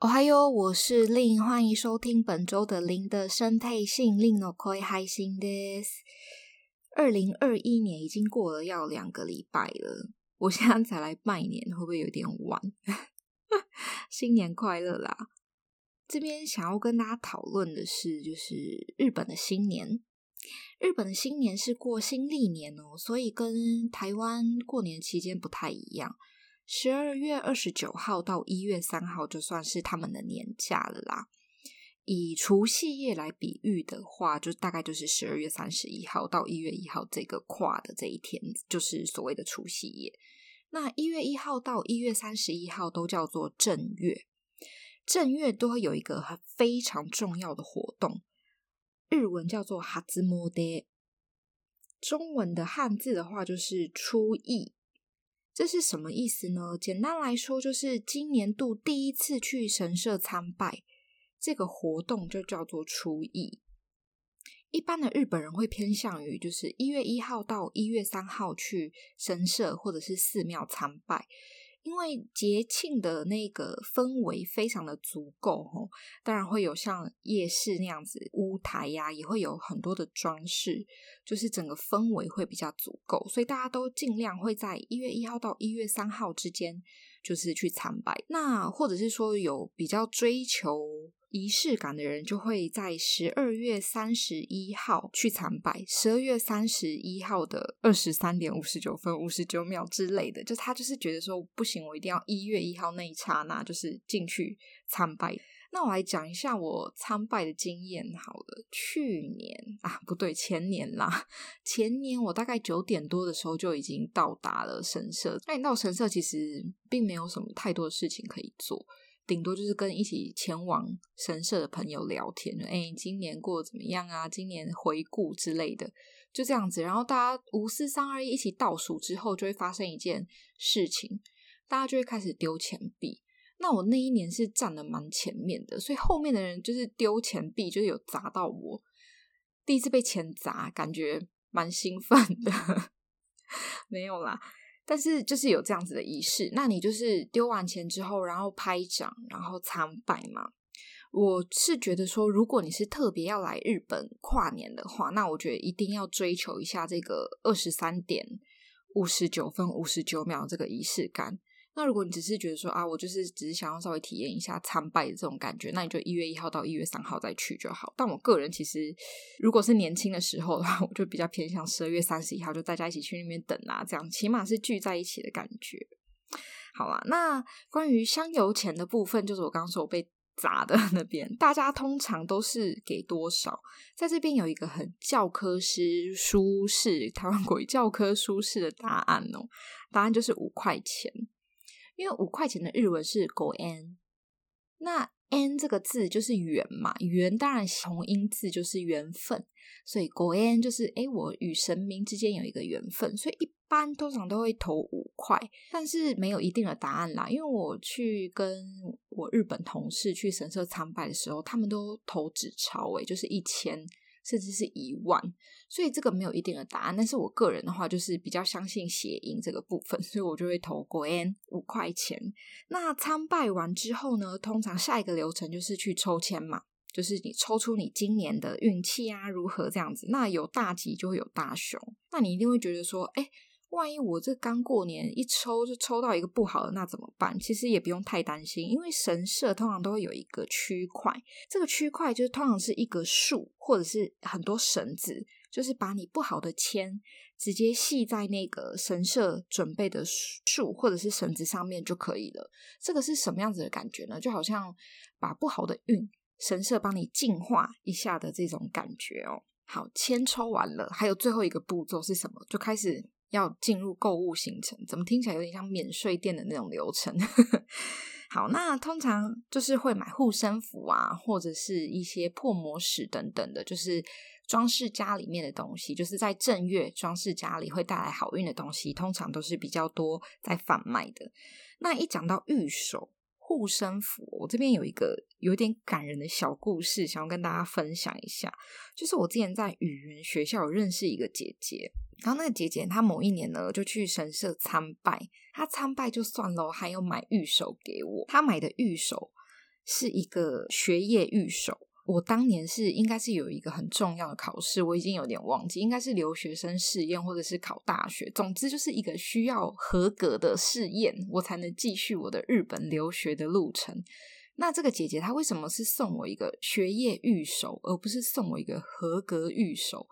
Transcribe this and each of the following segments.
哦嗨哟，我是令，欢迎收听本周的令的声配信，令の声配信です。二零二一年已经过了要两个礼拜了，我现在才来拜年，会不会有点晚？新年快乐啦！这边想要跟大家讨论的是，就是日本的新年。日本的新年是过新历年哦，所以跟台湾过年期间不太一样。 十二月二十九号到一月三号就算是他们的年假了啦。以除夕夜来比喻的话，就大概就是十二月三十一号到一月一号这个跨的这一天，就是所谓的除夕夜。那一月一号到一月三十一号都叫做正月，正月都会有一个很非常重要的活动，日文叫做哈兹摩德，中文的汉字的话就是初诣。这是什么意思呢？简单来说，就是今年度第一次去神社参拜，这个活动就叫做初诣。一般的日本人会偏向于就是一月一号到一月三号去神社或者是寺庙参拜。因为节庆的那个氛围非常的足够哦，当然会有像夜市那样子屋台呀，也会有很多的装饰，就是整个氛围会比较足够，所以大家都尽量会在一月一号到一月三号之间，就是去参拜。那或者是说有比较追求。仪式感的人就会在十二月三十一号去参拜，十二月三十一号的二十三点五十九分五十九秒之类的，就他就是觉得说不行，我一定要一月一号那一刹那就是进去参拜。那我来讲一下我参拜的经验好了。去年啊，不对，前年啦，前年我大概九点多的时候就已经到达了神社。那你到神社其实并没有什么太多的事情可以做。顶多就是跟一起前往神社的朋友聊天，哎，今年过得怎么样啊？今年回顾之类的，就这样子。然后大家五四三二一一起倒数之后，就会发生一件事情，大家就会开始丢钱币。那我那一年是站得蛮前面的，所以后面的人就是丢钱币，就是有砸到我。第一次被钱砸，感觉蛮兴奋的。没有啦。但是就是有这样子的仪式，那你就是丢完钱之后，然后拍掌，然后参拜嘛。我是觉得说，如果你是特别要来日本跨年的话，那我觉得一定要追求一下这个二十三点五十九分五十九秒这个仪式感。那如果你只是觉得说啊，我就是只是想要稍微体验一下参拜的这种感觉，那你就一月一号到一月三号再去就好。但我个人其实，如果是年轻的时候的话，我就比较偏向十二月三十一号，就大家一起去那边等啊，这样起码是聚在一起的感觉。好啦，那关于香油钱的部分，就是我刚刚说我被砸的那边，大家通常都是给多少？在这边有一个很教科书舒适台湾国语教科书式的答案哦，答案就是五块钱。因为五块钱的日文是五円，那 “n” 这个字就是缘嘛，缘当然同音字就是缘分，所以五円就是诶，我与神明之间有一个缘分，所以一般通常都会投五块，但是没有一定的答案啦。因为我去跟我日本同事去神社参拜的时候，他们都投纸钞，诶，就是一千。甚至是一万，所以这个没有一定的答案。但是我个人的话，就是比较相信谐音这个部分，所以我就会投五円五块钱。那参拜完之后呢，通常下一个流程就是去抽签嘛，就是你抽出你今年的运气啊如何这样子。那有大吉就会有大凶，那你一定会觉得说，哎。万一我这刚过年一抽就抽到一个不好的，那怎么办？其实也不用太担心，因为神社通常都会有一个区块，这个区块就是通常是一个树或者是很多绳子，就是把你不好的签直接系在那个神社准备的树或者是绳子上面就可以了。这个是什么样子的感觉呢？就好像把不好的运神社帮你净化一下的这种感觉哦。好，签抽完了，还有最后一个步骤是什么？就开始。要进入购物行程，怎么听起来有点像免税店的那种流程？好，那通常就是会买护身符啊，或者是一些破魔石等等的，就是装饰家里面的东西，就是在正月装饰家里会带来好运的东西，通常都是比较多在贩卖的。那一讲到御守。护身符，我这边有一个有点感人的小故事，想要跟大家分享一下。就是我之前在语言学校有认识一个姐姐，然后那个姐姐她某一年呢就去神社参拜，她参拜就算了，还有买玉手给我。她买的玉手是一个学业玉手。我当年是应该是有一个很重要的考试，我已经有点忘记，应该是留学生试验或者是考大学，总之就是一个需要合格的试验，我才能继续我的日本留学的路程。那这个姐姐她为什么是送我一个学业预守，而不是送我一个合格预守？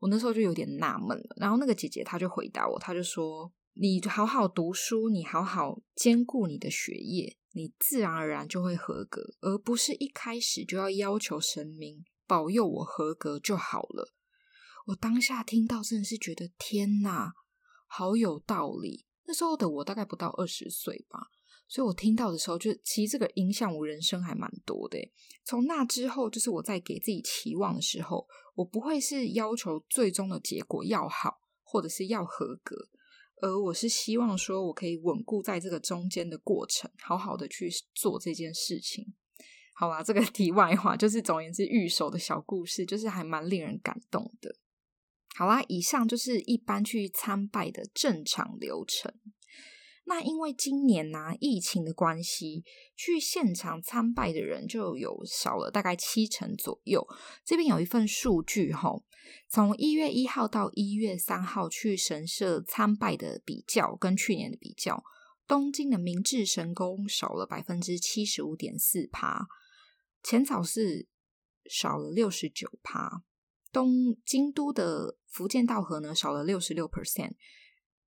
我那时候就有点纳闷了。然后那个姐姐她就回答我，她就说：“你好好读书，你好好兼顾你的学业。”你自然而然就会合格，而不是一开始就要要求神明保佑我合格就好了。我当下听到真的是觉得天哪，好有道理。那时候的我大概不到二十岁吧，所以我听到的时候，就其实这个影响我人生还蛮多的。从那之后，就是我在给自己期望的时候，我不会是要求最终的结果要好，或者是要合格。而我是希望说，我可以稳固在这个中间的过程，好好的去做这件事情。好吧，这个 题外话就是，总而言之，御守的小故事，就是还蛮令人感动的。好啦，以上就是一般去参拜的正常流程。那因为今年呢、疫情的关系，去现场参拜的人就有少了大概七成左右。这边有一份数据吼，从一月一号到一月三号去神社参拜的比较，跟去年的比较，东京的明治神宫少了百分之七十五点四趴，浅草寺少了六十九趴，东京都的伏见稻荷呢少了六十六 percent。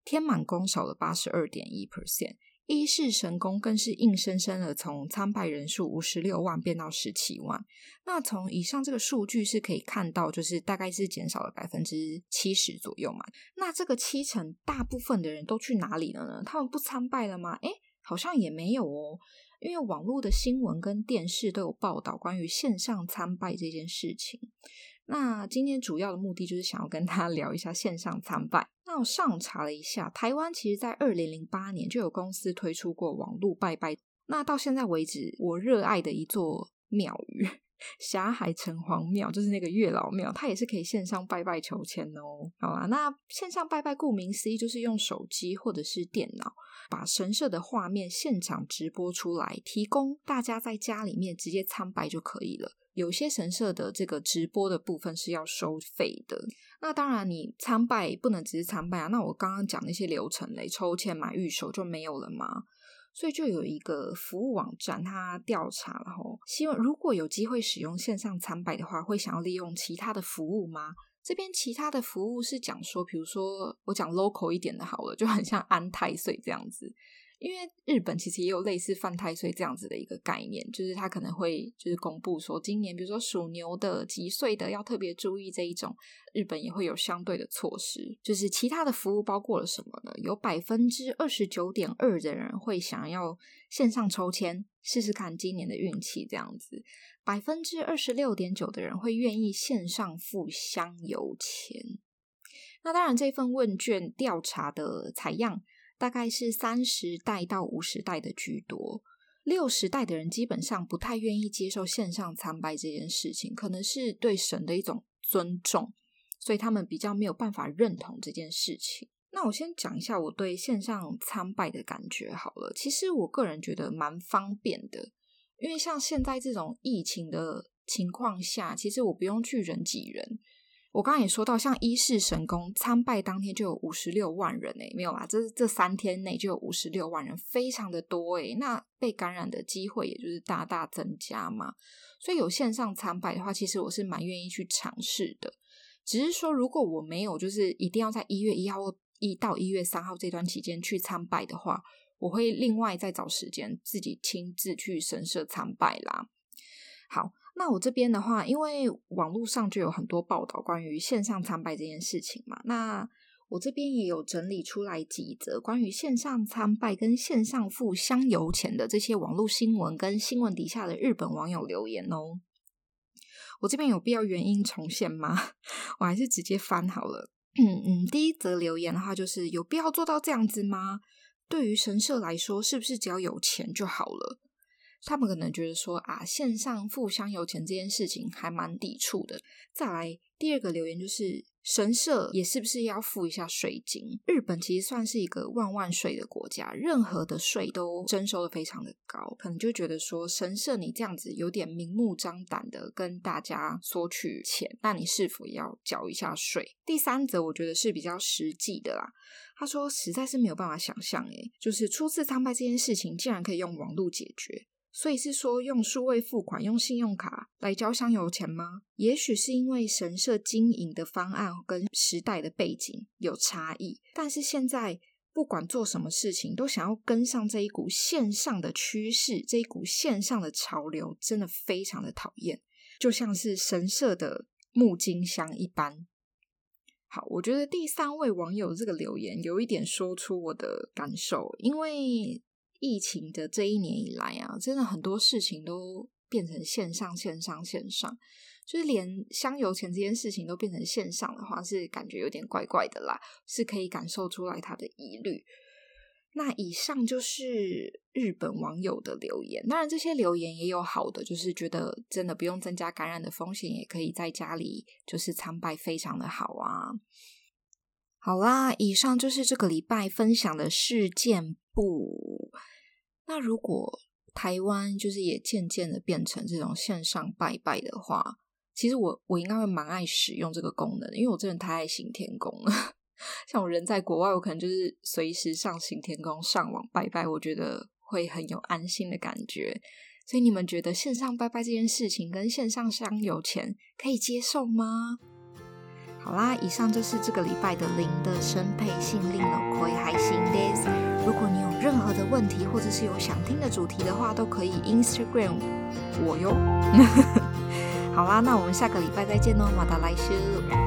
天满宫少了八十二点一 percent，伊势神功更是硬生生的从参拜人数五十六万变到十七万。那从以上这个数据是可以看到，就是大概是减少了百分之七十左右嘛。那这个七成大部分的人都去哪里了呢？他们不参拜了吗？诶，好像也没有哦，因为网络的新闻跟电视都有报道关于线上参拜这件事情。那今天主要的目的就是想要跟大家聊一下线上参拜。那我上查了一下，台湾其实在二零零八年就有公司推出过网络拜拜。那到现在为止，我热爱的一座庙宇霞海城隍庙，就是那个月老庙，它也是可以线上拜拜求签哦。好啦，那线上拜拜顾名思义就是用手机或者是电脑把神社的画面现场直播出来，提供大家在家里面直接参拜就可以了。有些神社的这个直播的部分是要收费的。那当然，你参拜不能只是参拜啊。那我刚刚讲那些流程嘞，抽签买预售就没有了吗？所以就有一个服务网站，他调查了吼，希望如果有机会使用线上参拜的话，会想要利用其他的服务吗？这边其他的服务是讲说，比如说我讲 local 一点的好了，就很像安泰岁这样子。因为日本其实也有类似犯太岁这样子的一个概念，就是他可能会就是公布说，今年比如说属牛的几岁的要特别注意这一种，日本也会有相对的措施。就是其他的服务包括了什么呢？有百分之二十九点二的人会想要线上抽签试试看今年的运气这样子，百分之二十六点九的人会愿意线上付香油钱。那当然，这份问卷调查的采样。大概是三十代到五十代的居多，六十代的人基本上不太愿意接受线上参拜这件事情，可能是对神的一种尊重，所以他们比较没有办法认同这件事情。那我先讲一下我对线上参拜的感觉好了，其实我个人觉得蛮方便的，因为像现在这种疫情的情况下，其实我不用去人挤人。我刚刚也说到，像伊势神宫参拜当天就有五十六万人诶，没有啦，这这三天内就有五十六万人，非常的多诶。那被感染的机会也就是大大增加嘛。所以有线上参拜的话，其实我是蛮愿意去尝试的。只是说，如果我没有就是一定要在一月一号一到一月三号这段期间去参拜的话，我会另外再找时间自己亲自去神社参拜啦。好。那我这边的话，因为网络上就有很多报道关于线上参拜这件事情嘛，那我这边也有整理出来几则关于线上参拜跟线上付香油钱的这些网络新闻跟新闻底下的日本网友留言哦。我这边有必要原音重现吗？我还是直接翻好了。嗯嗯，第一则留言的话就是有必要做到这样子吗？对于神社来说，是不是只要有钱就好了？他们可能觉得说啊，线上付香油钱这件事情还蛮抵触的。再来第二个留言就是。神社也是不是要付一下税金？日本其实算是一个万万税的国家，任何的税都征收的非常的高，可能就觉得说神社你这样子有点明目张胆的跟大家索取钱，那你是否要缴一下税？第三则我觉得是比较实际的啦，他说实在是没有办法想象，诶，就是初次参拜这件事情竟然可以用网络解决。所以是说用数位付款、用信用卡来交香油钱吗？也许是因为神社经营的方案跟时代的背景有差异，但是现在不管做什么事情，都想要跟上这一股线上的趋势，这一股线上的潮流，真的非常的讨厌，就像是神社的木金香一般。好，我觉得第三位网友这个留言有一点说出我的感受，因为。疫情的这一年以来啊，真的很多事情都变成线上、线上、线上，就是连香油钱这件事情都变成线上的话，是感觉有点怪怪的啦，是可以感受出来他的疑虑。那以上就是日本网友的留言，当然这些留言也有好的，就是觉得真的不用增加感染的风险，也可以在家里就是参拜，非常的好啊。好啦，以上就是这个礼拜分享的事件簿。那如果台湾就是也渐渐的变成这种线上拜拜的话，其实我我应该会蛮爱使用这个功能，因为我真的太爱行天宫了。像我人在国外，我可能就是随时上行天宫上网拜拜，我觉得会很有安心的感觉。所以你们觉得线上拜拜这件事情跟线上香油钱可以接受吗？好啦，以上就是这个礼拜的零的生配信令了，可以还行的。如果你有任何的问题，或者是有想听的主题的话，都可以 Instagram 我哟。好啦，那我们下个礼拜再见喽，马达来修。